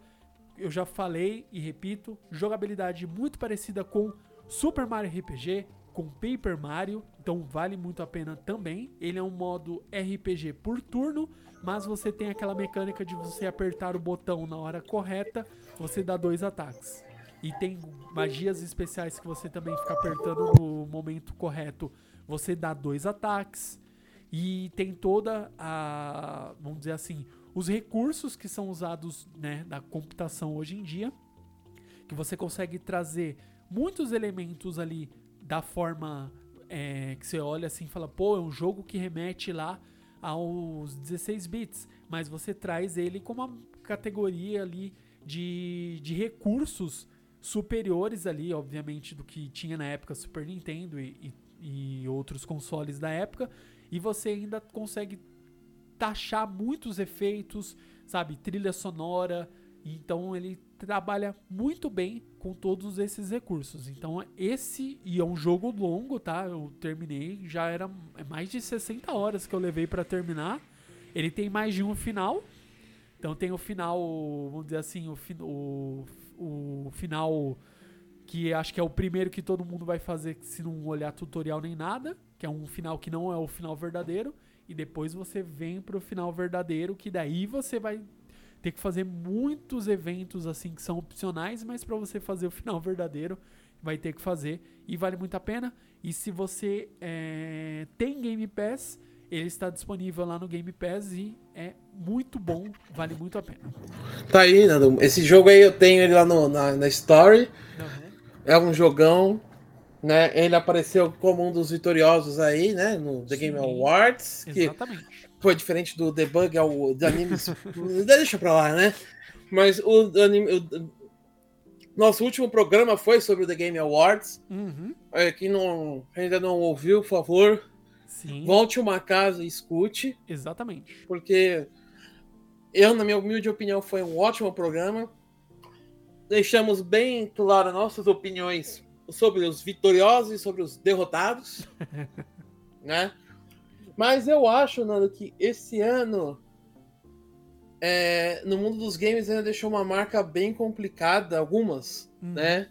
Eu já falei e repito, jogabilidade muito parecida com Super Mario RPG, com Paper Mario, então vale muito a pena também. Ele é um modo RPG por turno, mas você tem aquela mecânica de você apertar o botão na hora correta, você dá dois ataques. E tem magias especiais que você também fica apertando no momento correto, você dá dois ataques. E tem toda a, vamos dizer assim, os recursos que são usados né, na computação hoje em dia, que você consegue trazer muitos elementos ali da forma é, que você olha assim e fala, pô, é um jogo que remete lá aos 16 bits, mas você traz ele com uma categoria ali de, de recursos superiores ali, obviamente, do que tinha na época Super Nintendo e, e, e outros consoles da época, e você ainda consegue taxar muitos efeitos, sabe, trilha sonora, então ele trabalha muito bem com todos esses recursos. Então esse e é um jogo longo, tá? Eu terminei, já era mais de 60 horas que eu levei para terminar. Ele tem mais de um final. Então tem o final, vamos dizer assim, o, o, o final que acho que é o primeiro que todo mundo vai fazer se não olhar tutorial nem nada, que é um final que não é o final verdadeiro, e depois você vem pro final verdadeiro, que daí você vai ter que fazer muitos eventos assim que são opcionais, mas para você fazer o final verdadeiro, vai ter que fazer e vale muito a pena. E se você é, tem Game Pass, ele está disponível lá no Game Pass e é muito bom, vale muito a pena. Tá aí, Nando. Esse jogo aí eu tenho ele lá no, na, na Story. Uhum. É um jogão, né? Ele apareceu como um dos vitoriosos aí, né? No The Sim, Game Awards. Exatamente foi diferente do debug ao de animes. Deixa pra lá, né? Mas o, anime, o, nosso último programa foi sobre o The Game Awards. Uhum. É, quem não, ainda não ouviu, por favor, Sim. volte uma casa e escute. Exatamente. Porque eu, na minha humilde opinião, foi um ótimo programa. Deixamos bem claro nossas opiniões sobre os vitoriosos e sobre os derrotados. né? Mas eu acho, Nando, que esse ano é, no mundo dos games ainda deixou uma marca bem complicada, algumas, uhum. né?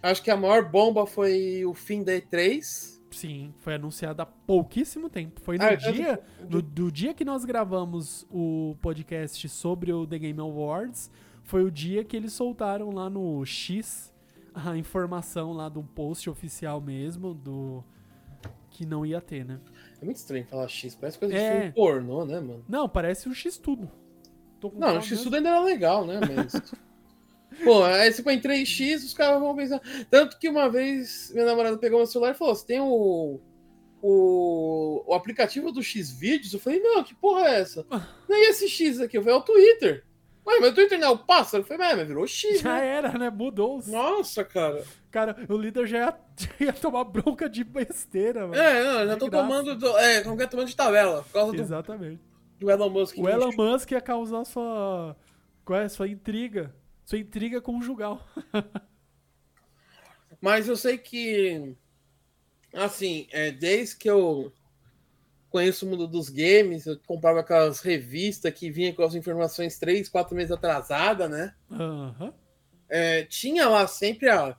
Acho que a maior bomba foi o fim da E3. Sim, foi anunciado há pouquíssimo tempo. Foi no ah, dia do, do, dia que nós gravamos o podcast sobre o The Game Awards, foi o dia que eles soltaram lá no X a informação lá do post oficial mesmo do que não ia ter, né? É muito estranho falar X, parece coisa é... de filme pornô, né, mano? Não, parece um X tudo. Não, o X tudo ainda era legal, né? Mas. Pô, aí você põe 3x, os caras vão pensar. Tanto que uma vez minha namorada pegou meu celular e falou: Você tem o, o, o aplicativo do X vídeos? Eu falei: Não, que porra é essa? Nem esse X aqui, eu falei: É o Twitter. Ué, mas o Twitter não é o pássaro? Falei: Mas virou X. Já né? era, né? Mudou. Nossa, cara. Cara, o líder já ia, já ia tomar bronca de besteira, mano. É, não, já tô graça. tomando. É, como que tomando de tabela. Por causa Exatamente. Do, do Elon Musk. O Elon Musk ia causar sua. Qual é? Sua intriga. Sua intriga conjugal. Mas eu sei que. Assim, é, desde que eu conheço o mundo dos games, eu comprava aquelas revistas que vinha com as informações três, quatro meses atrasada, né? Uhum. É, tinha lá sempre a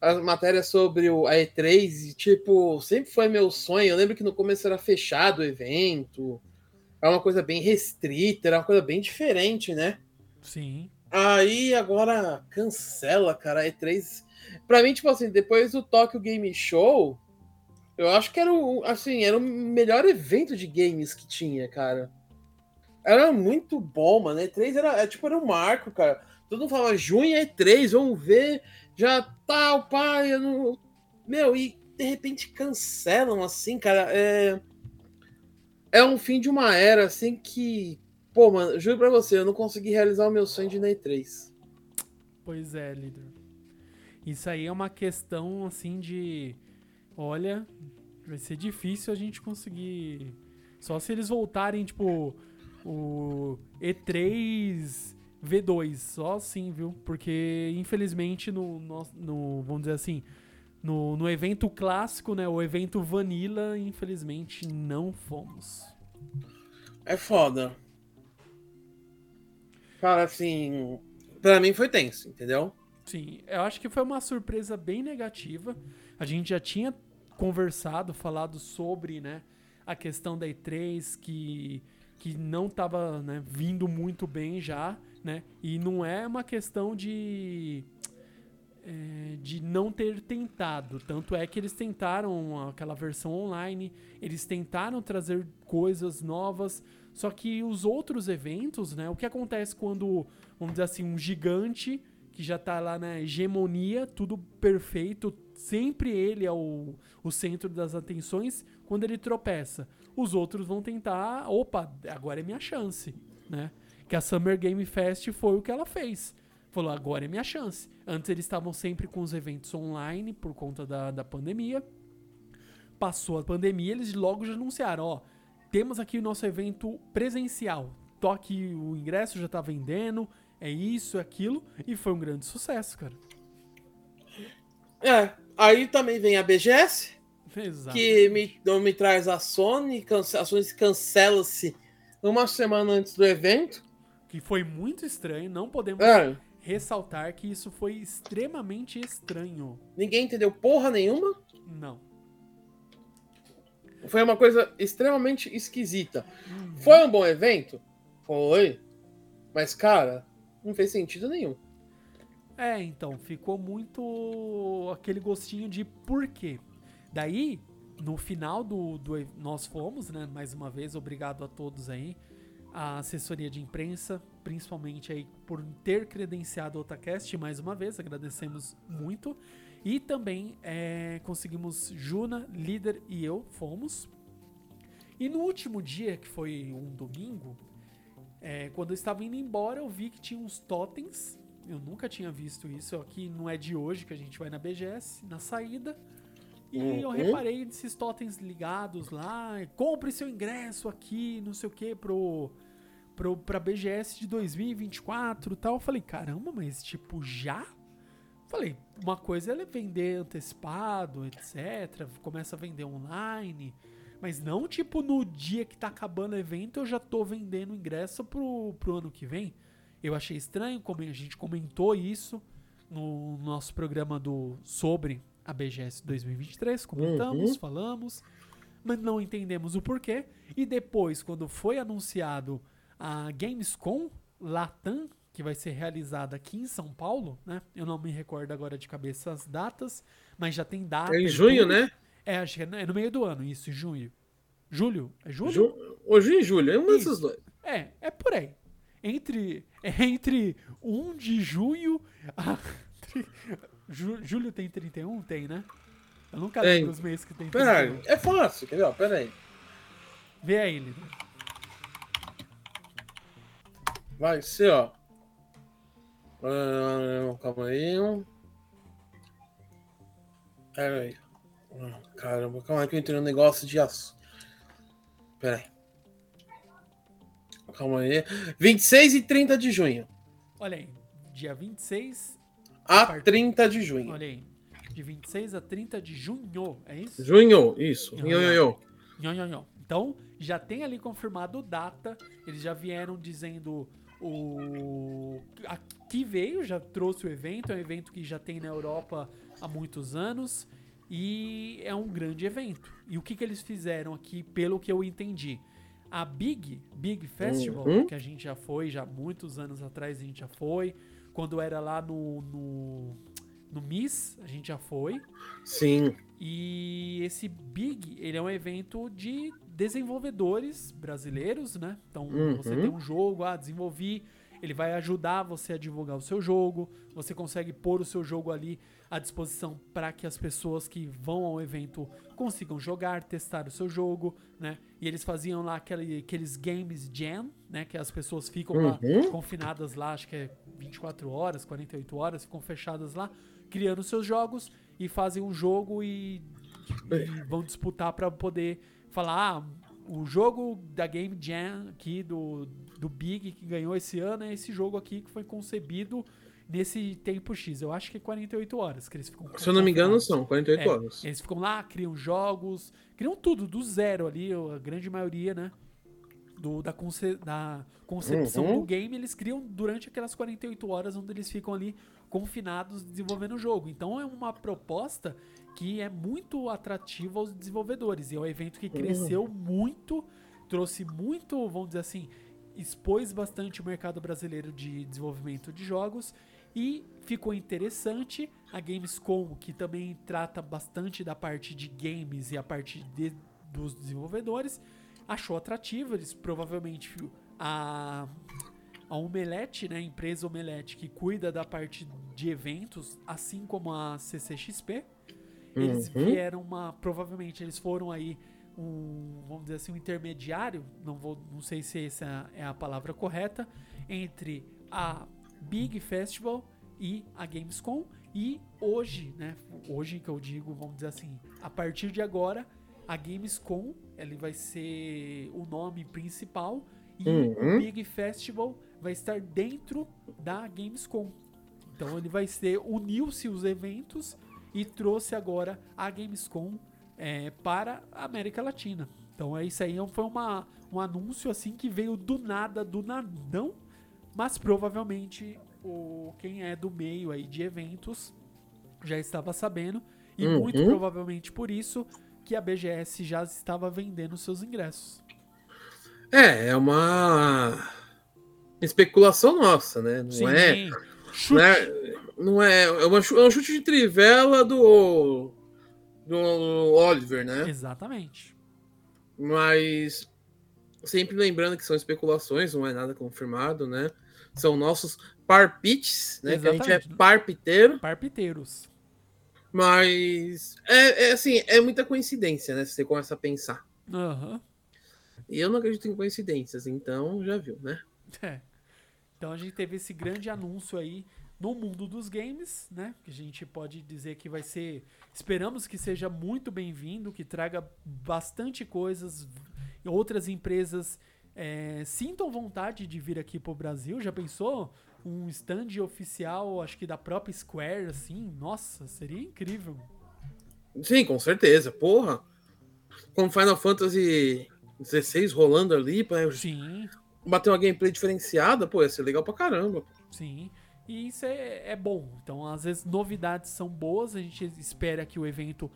as matérias sobre o, a E3 e, tipo, sempre foi meu sonho. Eu lembro que no começo era fechado o evento, era uma coisa bem restrita, era uma coisa bem diferente, né? Sim. Aí agora cancela, cara. E3. Pra mim, tipo assim, depois do Tokyo Game Show, eu acho que era o, assim, era o melhor evento de games que tinha, cara. Era muito bom, mano. E3 era, é, tipo, era um marco, cara. Todo mundo falava, junho é E3, vamos ver. Já tá o pai. Não... Meu, e de repente cancelam assim, cara. É... é um fim de uma era, assim, que. Pô, mano, juro pra você, eu não consegui realizar o meu sonho de E3. Pois é, líder. Isso aí é uma questão, assim, de. Olha, vai ser difícil a gente conseguir. Só se eles voltarem, tipo, o E3 V2, só assim, viu? Porque, infelizmente, no, no, no vamos dizer assim, no, no evento clássico, né? O evento Vanilla, infelizmente, não fomos. É foda. Cara, assim, pra mim foi tenso, entendeu? Sim, eu acho que foi uma surpresa bem negativa. A gente já tinha conversado, falado sobre, né, a questão da E3 que que não estava né, vindo muito bem já, né? E não é uma questão de é, de não ter tentado. Tanto é que eles tentaram aquela versão online, eles tentaram trazer coisas novas, só que os outros eventos, né? O que acontece quando, vamos dizer assim, um gigante que já tá lá na hegemonia, tudo perfeito, sempre ele é o, o centro das atenções, quando ele tropeça. Os outros vão tentar, opa, agora é minha chance, né? Que a Summer Game Fest foi o que ela fez. Falou, agora é minha chance. Antes eles estavam sempre com os eventos online por conta da, da pandemia. Passou a pandemia, eles logo já anunciaram, ó, temos aqui o nosso evento presencial. Toque o ingresso já tá vendendo, é isso, é aquilo, e foi um grande sucesso, cara. É, aí também vem a BGS, Exato. que me, não me traz a Sony, a Sony cancela-se uma semana antes do evento. Que foi muito estranho, não podemos É, ressaltar que isso foi extremamente estranho. ninguém entendeu porra nenhuma. Não. Foi uma coisa extremamente esquisita. Uhum. Foi um bom evento? Foi. Mas, cara, não fez sentido nenhum. É, então, ficou muito aquele gostinho de por quê. Daí, no final do, do. Nós fomos, né? Mais uma vez, obrigado a todos aí. A assessoria de imprensa, principalmente aí por ter credenciado o Otacast, mais uma vez, agradecemos muito. E também é, conseguimos, Juna, líder e eu fomos. E no último dia, que foi um domingo, é, quando eu estava indo embora, eu vi que tinha uns totens. Eu nunca tinha visto isso. Aqui não é de hoje que a gente vai na BGS, na saída. E eu Uhum. reparei desses totens ligados lá. Compre seu ingresso aqui, não sei o que, pro, pro, pra BGS de 2024 e tal. Eu falei, caramba, mas tipo, já? Falei, uma coisa é vender antecipado, etc. Começa a vender online. Mas não tipo no dia que tá acabando o evento eu já tô vendendo ingresso pro, pro ano que vem. Eu achei estranho, como a gente comentou isso no nosso programa do sobre a BGS 2023, comentamos, Uhum. falamos, mas não entendemos o porquê. E depois, quando foi anunciado a Gamescom Latam, que vai ser realizada aqui em São Paulo, né? Eu não me recordo agora de cabeça as datas, mas já tem data. É em e junho, tudo. né? É, acho que é no- é no meio do ano, isso, em junho. Julho? É julho? Ju... Hoje em julho, é um desses dois. É, é por aí. Entre, entre 1 de junho a. Ju- julho tem 31? Tem, né? Eu nunca Tem. lembro os meses que tem Pera 31. aí, é fácil, quer ver? Pera aí. Vê aí, líder. Vai ser, ó. Ah, calma aí. Pera aí. Ah, Caramba, calma aí que eu entrei no negócio de aço. Pera aí. Calma aí. 26 e 30 de junho. Olha aí. Dia 26. A Part- 30 de junho. Olha aí. De 26 a 30 de junho. É isso? Junho, isso. Junho. Nho, nho, nho. Então, já tem ali confirmado data. Eles já vieram dizendo o. a- que veio, já trouxe o evento. É um evento que já tem na Europa há muitos anos. E é um grande evento. E o que, que eles fizeram aqui, pelo que eu entendi? A Big, Big Festival, Uhum. que a gente já foi, já muitos anos atrás a gente já foi. Quando era lá no, no, no Miss, a gente já foi. Sim. E esse Big, ele é um evento de desenvolvedores brasileiros, né? Então, Uhum. você tem um jogo, ah, desenvolvi, ele vai ajudar você a divulgar o seu jogo, você consegue pôr o seu jogo ali à disposição para que as pessoas que vão ao evento consigam jogar, testar o seu jogo, né? E eles faziam lá aquele, aqueles games jam, né? Que as pessoas ficam lá Uhum. confinadas lá, acho que é 24 horas, 48 horas, ficam fechadas lá, criando seus jogos e fazem um jogo e, e vão disputar para poder falar, ah, o jogo da Game Jam aqui do, do Big que ganhou esse ano é esse jogo aqui que foi concebido nesse tempo X. Eu acho que é 48 horas que eles ficam Se eu não me engano, são 48 É, horas. Eles ficam lá, criam jogos, criam tudo do zero ali, a grande maioria, né? Do, da, conce- da concepção Uhum. do game, eles criam durante aquelas 48 horas onde eles ficam ali confinados desenvolvendo o jogo. Então é uma proposta que é muito atrativa aos desenvolvedores. E é um evento que cresceu muito, trouxe muito, vamos dizer assim, expôs bastante o mercado brasileiro de desenvolvimento de jogos e ficou interessante a Gamescom, que também trata bastante da parte de games e a parte de- dos desenvolvedores, achou atrativo, eles provavelmente a a Omelete, né, a empresa Omelete que cuida da parte de eventos, assim como a CCXP, eles Uhum. vieram uma, provavelmente eles foram aí um, vamos dizer assim, um intermediário, não vou, não sei se essa é a palavra correta, entre a Big Festival e a Gamescom e hoje, né, hoje que eu digo, vamos dizer assim, a partir de agora, a Gamescom, ele vai ser o nome principal e Uhum. o Big Festival vai estar dentro da Gamescom. Então ele vai ser uniu-se os eventos e trouxe agora a Gamescom é, para a América Latina. Então é isso aí, foi uma, um anúncio assim que veio do nada, do nadão, mas provavelmente o quem é do meio aí de eventos já estava sabendo e Uhum. muito provavelmente por isso que a BGS já estava vendendo seus ingressos. É, é uma especulação nossa, né? Não é, chute. não é, não é, é, uma, é um chute de trivela do do Oliver, né? Exatamente. Mas sempre lembrando que são especulações, não é nada confirmado, né? São nossos parpites, né? Que a gente é parpiteiro, Parpiteiros. mas é, é assim, é muita coincidência, né? Se você começa a pensar. Aham. E eu não acredito em coincidências, então já viu, né? É. Então a gente teve esse grande anúncio aí no mundo dos games, né? Que a gente pode dizer que vai ser. Esperamos que seja muito bem-vindo, que traga bastante coisas. Outras empresas é, sintam vontade de vir aqui pro Brasil. Já pensou? Um stand oficial, acho que da própria Square, assim? Nossa, seria incrível. Sim, com certeza. Porra. Com Final Fantasy 16 rolando ali, pra Sim, bater uma gameplay diferenciada, pô, ia ser legal pra caramba. Sim. E isso é, é bom. Então, às vezes, novidades são boas. A gente espera que o evento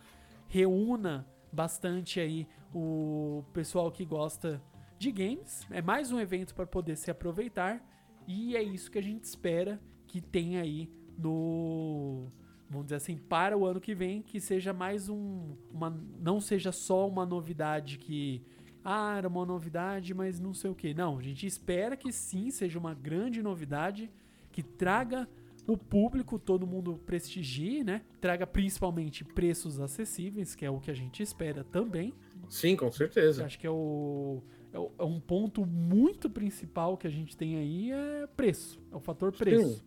reúna bastante aí o pessoal que gosta de games. É mais um evento para poder se aproveitar. E é isso que a gente espera que tenha aí no. Vamos dizer assim, para o ano que vem, que seja mais um. Uma, não seja só uma novidade que. Ah, era uma novidade, mas não sei o que. Não, a gente espera que sim seja uma grande novidade que traga o público, todo mundo prestigie, né? Traga principalmente preços acessíveis, que é o que a gente espera também. Sim, com certeza. acho que é, o, é o- é um ponto muito principal que a gente tem aí é preço, é o fator preço.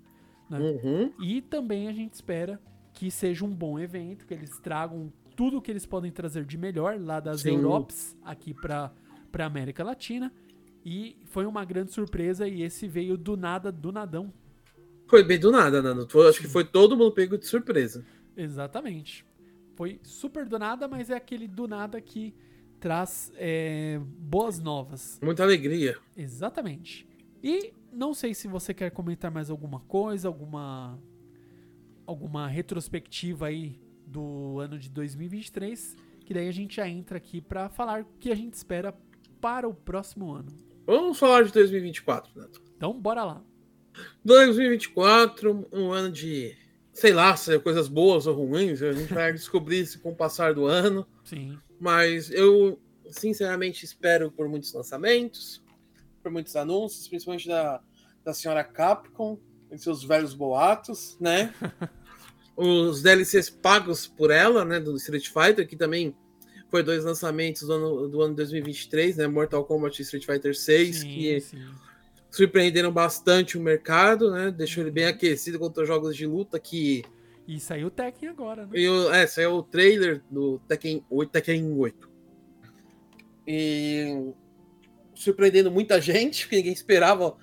né? Uhum. E também a gente espera que seja um bom evento, que eles tragam tudo que eles podem trazer de melhor lá das Sim. Europes aqui para para América Latina. E foi uma grande surpresa e esse veio do nada, do nadão. Foi bem do nada, Nando. Foi- Acho que foi todo mundo pego de surpresa. Exatamente. Foi super do nada, mas é aquele do nada que traz é, boas novas. Muita alegria. Exatamente. E não sei se você quer comentar mais alguma coisa, alguma alguma retrospectiva aí do ano de 2023, que daí a gente já entra aqui pra falar o que a gente espera para o próximo ano? Vamos falar de 2024, Neto. Então, bora lá. 2024, um ano de, sei lá, se é coisas boas ou ruins, a gente vai descobrir isso com o passar do ano. Sim. Mas eu, sinceramente, espero por muitos lançamentos, por muitos anúncios, principalmente da, da senhora Capcom, em seus velhos boatos, né? Os DLCs pagos por ela, né, do Street Fighter, que também foi dois lançamentos do ano, do ano 2023, né, Mortal Kombat e Street Fighter 6, sim, que sim. surpreenderam bastante o mercado, né, deixou ele bem aquecido contra jogos de luta que... E saiu o Tekken agora, né? E o, é, saiu o trailer do Tekken 8, Tekken 8. E surpreendendo muita gente, porque ninguém esperava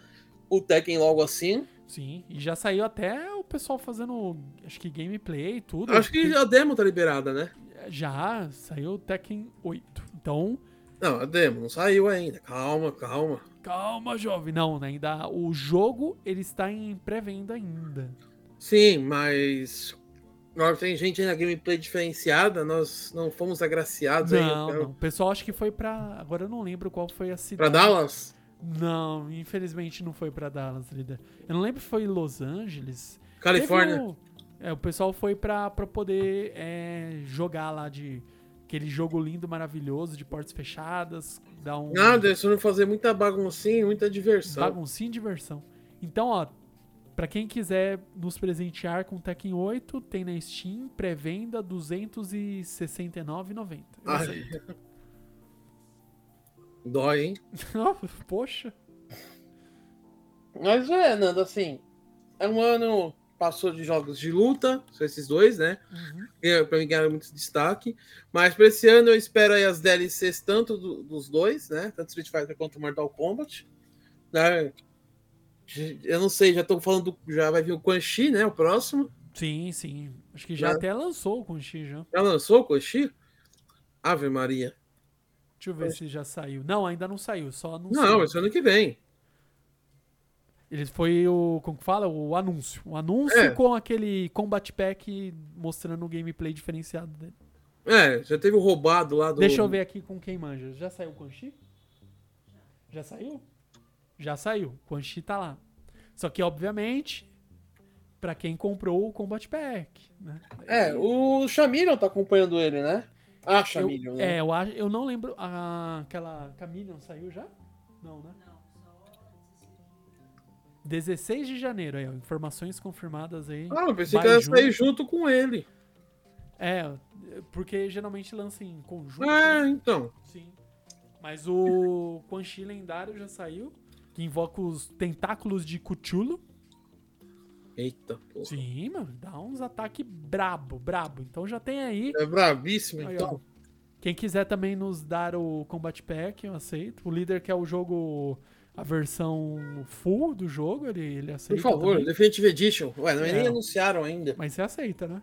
o Tekken logo assim. Sim, e já saiu até o pessoal fazendo, acho que gameplay e tudo. Acho que a demo tá liberada, né? Já saiu o Tekken 8. Então, Não, a demo não saiu ainda. Calma, calma. calma, jovem. Não, ainda o jogo ele está em pré-venda ainda. Sim, mas agora tem gente aí na gameplay diferenciada, nós não fomos agraciados aí. Não, quero- não. O pessoal acho que foi pra. Agora eu não lembro qual foi a Pra cidade. Dallas? Não, infelizmente não foi pra Dallas, líder. Eu não lembro se foi Los Angeles. Califórnia? Um- É, o pessoal foi pra, pra poder é, jogar lá de. Aquele jogo lindo, maravilhoso, de portas fechadas. Dar um. Nada, eles foram fazer muita baguncinha, muita diversão. Baguncinha e diversão. Então, ó, pra quem quiser nos presentear com Tekken 8, tem na Steam, pré-venda R$ 269,90. Eu Ai. Dói, hein? Poxa. Mas é, Nando, assim, é um ano passou de jogos de luta, são esses dois, né? Uhum. Que, Pra mim ganharam muito destaque. Mas pra esse ano eu espero aí as DLCs tanto do- dos dois, né? Tanto Street Fighter quanto Mortal Kombat. Né? Eu não sei, já tô falando, do- já vai vir o Quan Chi, né? O próximo. Sim, sim. Acho que já Né? até lançou o X já. Já lançou o Quan Chi? Ave Maria. Deixa eu ver se já saiu. Não, ainda não saiu, só anunciou. Não, esse ano que vem. Ele foi o. Como que fala? O anúncio. O anúncio É. com aquele Combat Pack mostrando o gameplay diferenciado dele. É, já teve o roubado lá do. Deixa eu ver aqui com quem manja. Já saiu o Quan Chi? Já saiu? Já saiu. O Quan Chi tá lá. Só que, obviamente, pra quem comprou o Combat Pack, né? É, o Chameleon tá acompanhando ele, né? Ah, Eu, Chameleon, né? é, eu, acho- eu não lembro. a- aquela Chameleon saiu já? Não, né? 16 de janeiro aí, ó. Informações confirmadas aí. Ah, eu pensei Vai que ela sair junto com ele. É, porque geralmente lança em conjunto. É, né? então. Sim. Mas o Quan Chi lendário já saiu. Que invoca os tentáculos de Cthulhu. Eita, porra. Sim, mano. Dá uns ataques brabo, brabo. Então já tem aí. É bravíssimo, Aí, ó. então. Quem quiser também nos dar o Combat Pack, eu aceito. O líder quer o jogo, a versão full do jogo, ele, ele Por aceita. favor, também. Definitive Edition. Ué, não, É. nem anunciaram ainda. Mas você aceita, né?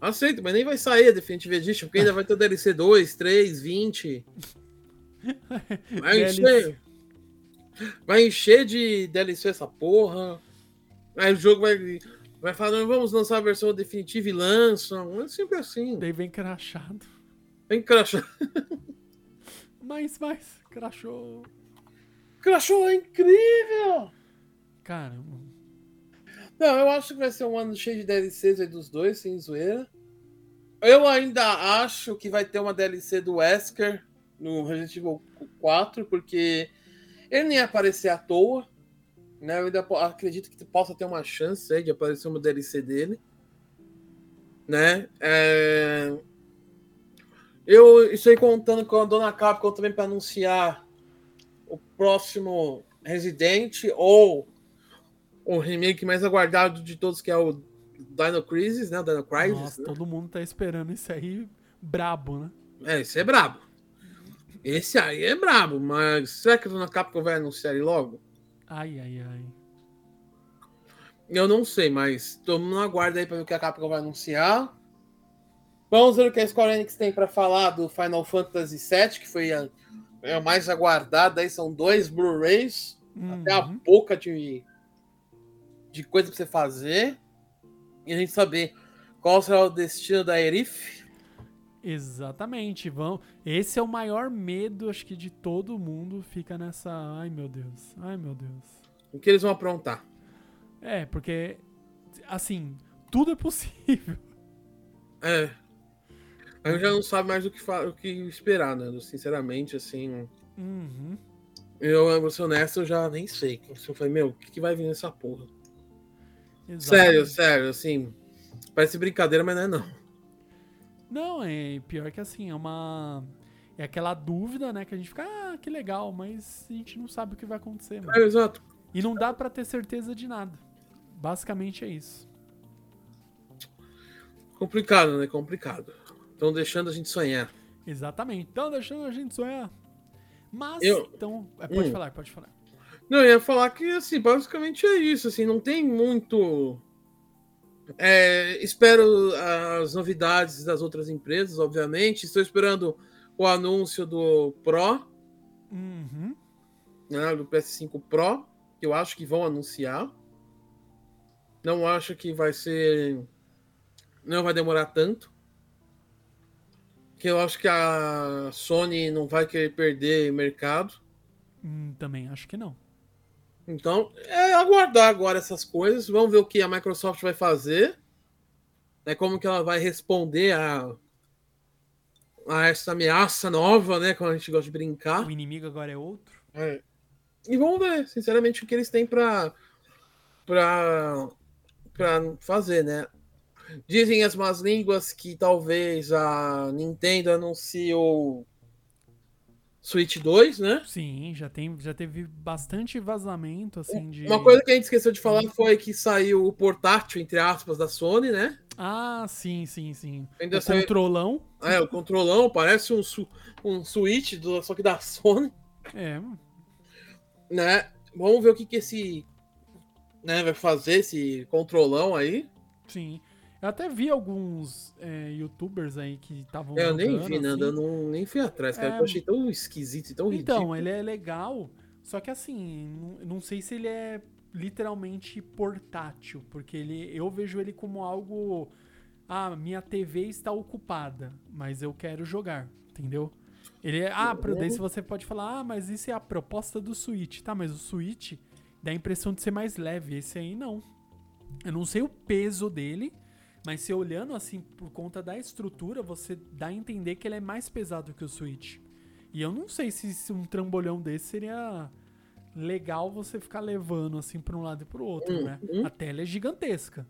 Aceito, mas nem vai sair a Definitive Edition, porque ainda vai ter o DLC 2, 3, 20. Vai DLC. Vai encher de DLC essa porra. Aí o jogo vai, vai falar, "Não, vamos lançar a versão definitiva e lançam. É sempre assim. Daí vem crachado. Tem crachá. Mas, mas, crachou. Crachou é incrível! Caramba. Não, eu acho que vai ser um ano cheio de DLCs aí dos dois, sem zoeira. Eu ainda acho que vai ter uma DLC do Wesker no Resident Evil 4, porque ele nem ia aparecer à toa. Né? Eu ainda acredito que possa ter uma chance aí de aparecer uma DLC dele. Né? É, Eu estou contando com a Dona Capcom também para anunciar o próximo Resident ou o remake mais aguardado de todos, que é o Dino Crisis, né? O Dino Crisis. Nossa, né? todo mundo tá esperando isso aí brabo, né? É, esse é brabo. Esse aí é brabo, mas será que a Dona Capcom vai anunciar ele logo? Ai, ai, ai. Eu não sei, mas todo mundo aguarda aí para ver o que a Capcom vai anunciar. Vamos ver o que a Square Enix tem para falar do Final Fantasy VII, que foi a, é a mais aguardada. Aí são dois Blu-rays, até a Uhum. boca de, de coisa para você fazer. E a gente saber qual será o destino da Erif. Exatamente, vão. Esse é o maior medo, acho que de todo mundo fica nessa. Ai meu Deus, ai meu Deus. O que eles vão aprontar? É, porque assim, tudo é possível. É. Aí eu já não sabe mais o que, o que esperar, né? Sinceramente, assim. Uhum. Eu, vou ser honesto, eu já nem sei. Eu falei, meu, o que, que vai vir nessa porra? Exatamente. Sério, sério, assim. Parece brincadeira, mas não é não. Não, é pior que assim, é uma. É aquela dúvida, né? Que a gente fica, ah, que legal, mas a gente não sabe o que vai acontecer. Mano. É, exato. E não dá para ter certeza de nada. Basicamente é isso. Complicado, né? Complicado. Estão deixando a gente sonhar. Exatamente. Estão deixando a gente sonhar. Mas, Eu... então. É, pode hum. falar, pode falar. Não, eu ia falar que, assim, basicamente é isso. Assim, não tem muito. É, espero as novidades das outras empresas, obviamente. Estou esperando o anúncio do Pro, uhum. né, do PS5 Pro, que eu acho que vão anunciar. Não acho que vai ser. Não vai demorar tanto. Que eu acho que a Sony não vai querer perder mercado. Hum, também acho que não. Então, é aguardar agora essas coisas. Vamos ver o que a Microsoft vai fazer. Né, como que ela vai responder a, a essa ameaça nova, né? Como a gente gosta de brincar. O inimigo agora é outro. É. E vamos ver, sinceramente, o que eles têm para para para fazer, né? Dizem as más línguas que talvez a Nintendo anuncie o Switch 2, né? Sim, já, tem, já teve bastante vazamento, assim, de... Uma coisa que a gente esqueceu de falar foi que saiu o portátil, entre aspas, da Sony, né? Ah, sim, sim, sim. Ainda o saiu... controlão. É, o controlão, parece um, su... um Switch, do... só que da Sony. É. Né? Vamos ver o que que esse... Né, vai fazer, esse controlão aí. Sim. Eu até vi alguns é, youtubers aí que estavam. Eu nem vi assim. nada, eu não, nem fui atrás, cara. É... Eu achei tão esquisito e tão então, ridículo. Então, ele é legal, só que assim, não, não sei se ele é literalmente portátil, porque ele, eu vejo ele como algo. Ah, minha TV está ocupada, mas eu quero jogar, entendeu? Ele é. Ah, uhum. daí se você pode falar, ah, mas isso é a proposta do Switch. Tá, mas o Switch dá a impressão de ser mais leve. Esse aí não. Eu não sei o peso dele. Mas se olhando assim por conta da estrutura, você dá a entender que ele é mais pesado que o Switch. E eu não sei se, se um trambolhão desse seria legal você ficar levando assim para um lado e para o outro, uhum. né? A tela é gigantesca.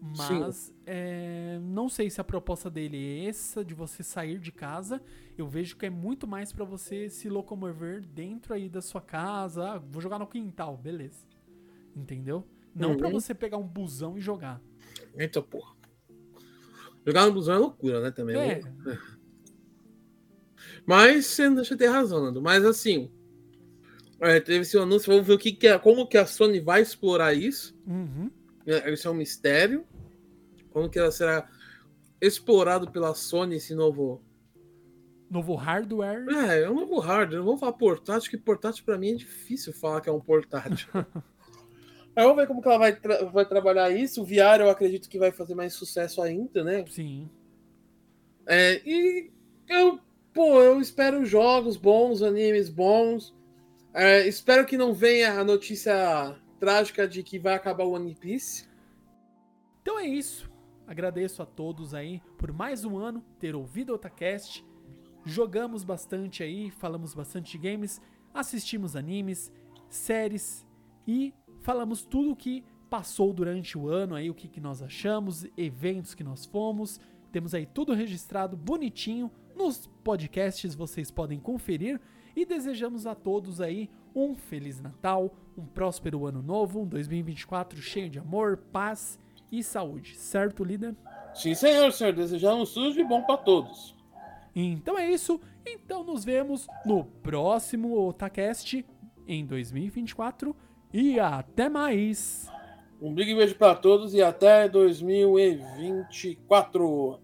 Mas é, não sei se a proposta dele é essa de você sair de casa. Eu vejo que é muito mais para você se locomover dentro aí da sua casa. Ah, vou jogar no quintal, beleza? Entendeu? Não uhum. para você pegar um busão e jogar. Eita porra. Jogar no busão é loucura, né? Também. É. Mas você deixa ter razão, Nando. Mas assim, é, teve esse anúncio, vamos ver o que, que é, como que a Sony vai explorar isso. Uhum. É, isso é um mistério. Como que ela será explorado pela Sony esse novo novo hardware? É, é um novo hardware. Não vamos falar portátil, que portátil para mim é difícil falar que é um portátil. Aí vamos ver como que ela vai, tra vai trabalhar isso. O VR eu acredito que vai fazer mais sucesso ainda, né? Sim. É, e eu, pô, eu espero jogos bons, animes bons. É, espero que não venha a notícia trágica de que vai acabar o One Piece. Então é isso. Agradeço a todos aí por mais um ano ter ouvido o Otacast. Jogamos bastante aí, falamos bastante de games, assistimos animes, séries e falamos tudo o que passou durante o ano aí, o que, que nós achamos, eventos que nós fomos. Temos aí tudo registrado bonitinho nos podcasts, vocês podem conferir e desejamos a todos aí um feliz Natal, um próspero ano novo, um 2024 cheio de amor, paz e saúde, certo, líder? Sim, senhor, senhor. Desejamos tudo de bom para todos. Então é isso. Então nos vemos no próximo Otacast em 2024 e até mais. Um big beijo para todos e até 2024.